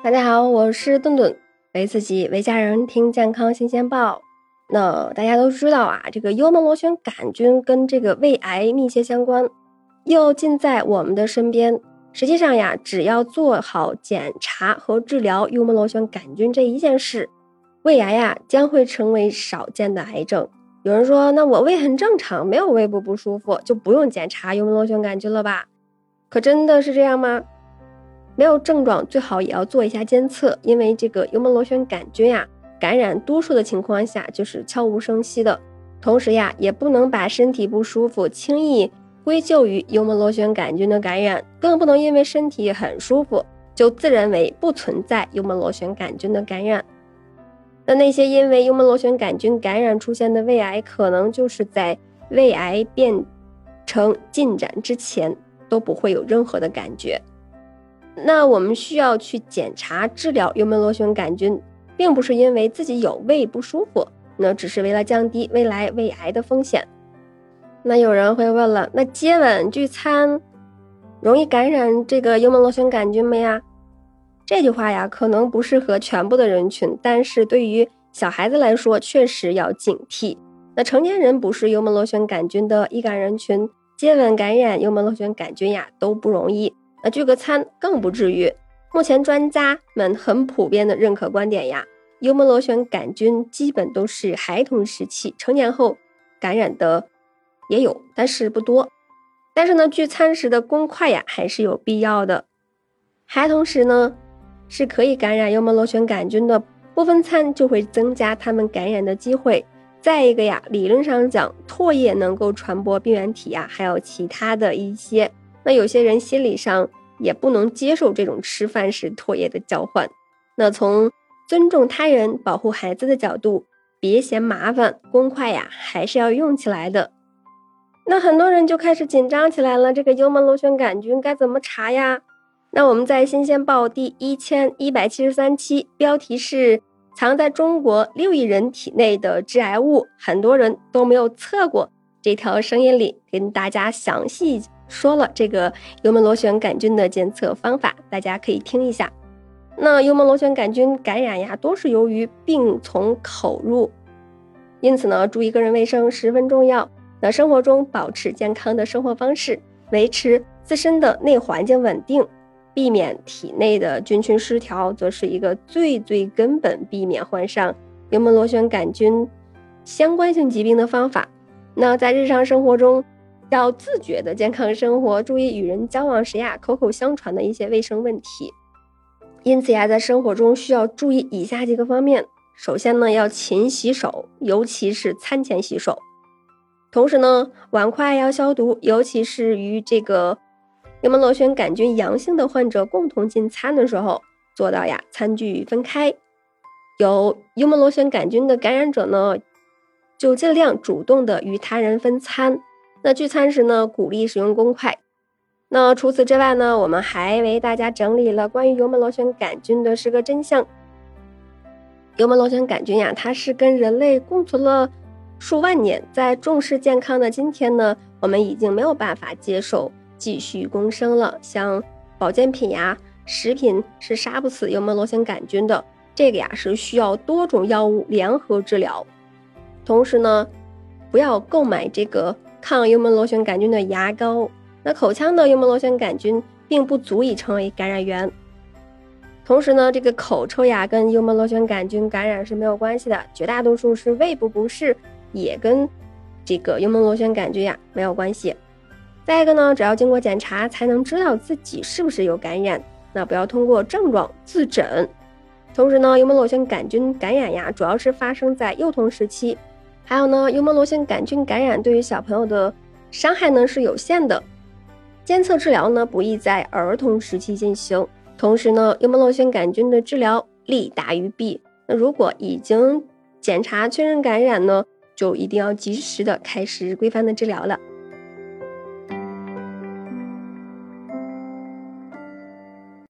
大家好，我是顿顿，为自己为家人听健康新鲜报。那大家都知道啊，这个幽门螺旋杆菌跟这个胃癌密切相关，又近在我们的身边。实际上呀，只要做好检查和治疗幽门螺旋杆菌这一件事，胃癌呀将会成为少见的癌症。有人说，那我胃很正常，没有胃部不舒服，就不用检查幽门螺旋杆菌了吧？可真的是这样吗？没有症状最好也要做一下监测，因为这个幽门螺旋杆菌呀，感染多数的情况下就是悄无声息的。同时呀，也不能把身体不舒服轻易归咎于幽门螺旋杆菌的感染，更不能因为身体很舒服就自认为不存在幽门螺旋杆菌的感染。那那些因为幽门螺旋杆菌感染出现的胃癌，可能就是在胃癌变成进展之前都不会有任何的感觉。那我们需要去检查治疗幽门螺旋杆菌，并不是因为自己有胃不舒服，那只是为了降低未来胃癌的风险。那有人会问了，那接吻聚餐容易感染这个幽门螺旋杆菌吗呀？这句话呀，可能不适合全部的人群，但是对于小孩子来说，确实要警惕。那成年人不是幽门螺旋杆菌的易感人群，接吻感染幽门螺旋杆菌呀都不容易。那聚个餐更不至于。目前专家们很普遍的认可观点呀，幽门螺旋杆菌基本都是孩童时期，成年后感染的也有，但是不多。但是呢，聚餐时的公筷呀还是有必要的。孩童时呢是可以感染幽门螺旋杆菌的，不分餐就会增加他们感染的机会。再一个呀，理论上讲，唾液能够传播病原体呀，还有其他的一些。那有些人心理上也不能接受这种吃饭时唾液的交换。那从尊重他人、保护孩子的角度，别嫌麻烦，公筷呀还是要用起来的。那很多人就开始紧张起来了，这个幽门螺旋杆菌该怎么查呀？那我们在《新鲜报》第一千一百七十三期，标题是“藏在中国六亿人体内的致癌物，很多人都没有测过”这条声音里，跟大家详细。说了这个幽门螺旋杆菌的检测方法，大家可以听一下。那幽门螺旋杆菌感染呀，多是由于病从口入，因此呢，注意个人卫生十分重要。那生活中保持健康的生活方式，维持自身的内环境稳定，避免体内的菌群失调，则是一个最最根本避免患上幽门螺旋杆菌相关性疾病的方法。那在日常生活中，要自觉的健康生活，注意与人交往时呀口口相传的一些卫生问题。因此呀，在生活中需要注意以下几个方面。首先呢，要勤洗手，尤其是餐前洗手。同时呢，碗筷要消毒，尤其是与这个幽门螺旋杆菌阳性的患者共同进餐的时候，做到呀餐具分开。有幽门螺旋杆菌的感染者呢，就尽量主动的与他人分餐。那聚餐时呢，鼓励使用公筷。那除此之外呢，我们还为大家整理了关于幽门螺旋杆菌的十个真相。幽门螺旋杆菌呀，它是跟人类共存了数万年，在重视健康的今天呢，我们已经没有办法接受继续共生了。像保健品呀、食品是杀不死幽门螺旋杆菌的，这个呀是需要多种药物联合治疗。同时呢，不要购买这个。抗幽门螺旋杆菌的牙膏，那口腔的幽门螺旋杆菌并不足以成为感染源。同时呢，这个口臭呀跟幽门螺旋杆菌感染是没有关系的，绝大多数是胃部不适，也跟这个幽门螺旋杆菌呀没有关系。再一个呢，只要经过检查才能知道自己是不是有感染，那不要通过症状自诊。同时呢，幽门螺旋杆菌感染呀，主要是发生在幼童时期。还有呢，幽门螺旋杆菌感染对于小朋友的伤害呢是有限的，监测治疗呢不宜在儿童时期进行。同时呢，幽门螺旋杆菌的治疗利大于弊。那如果已经检查确认感染呢，就一定要及时的开始规范的治疗了。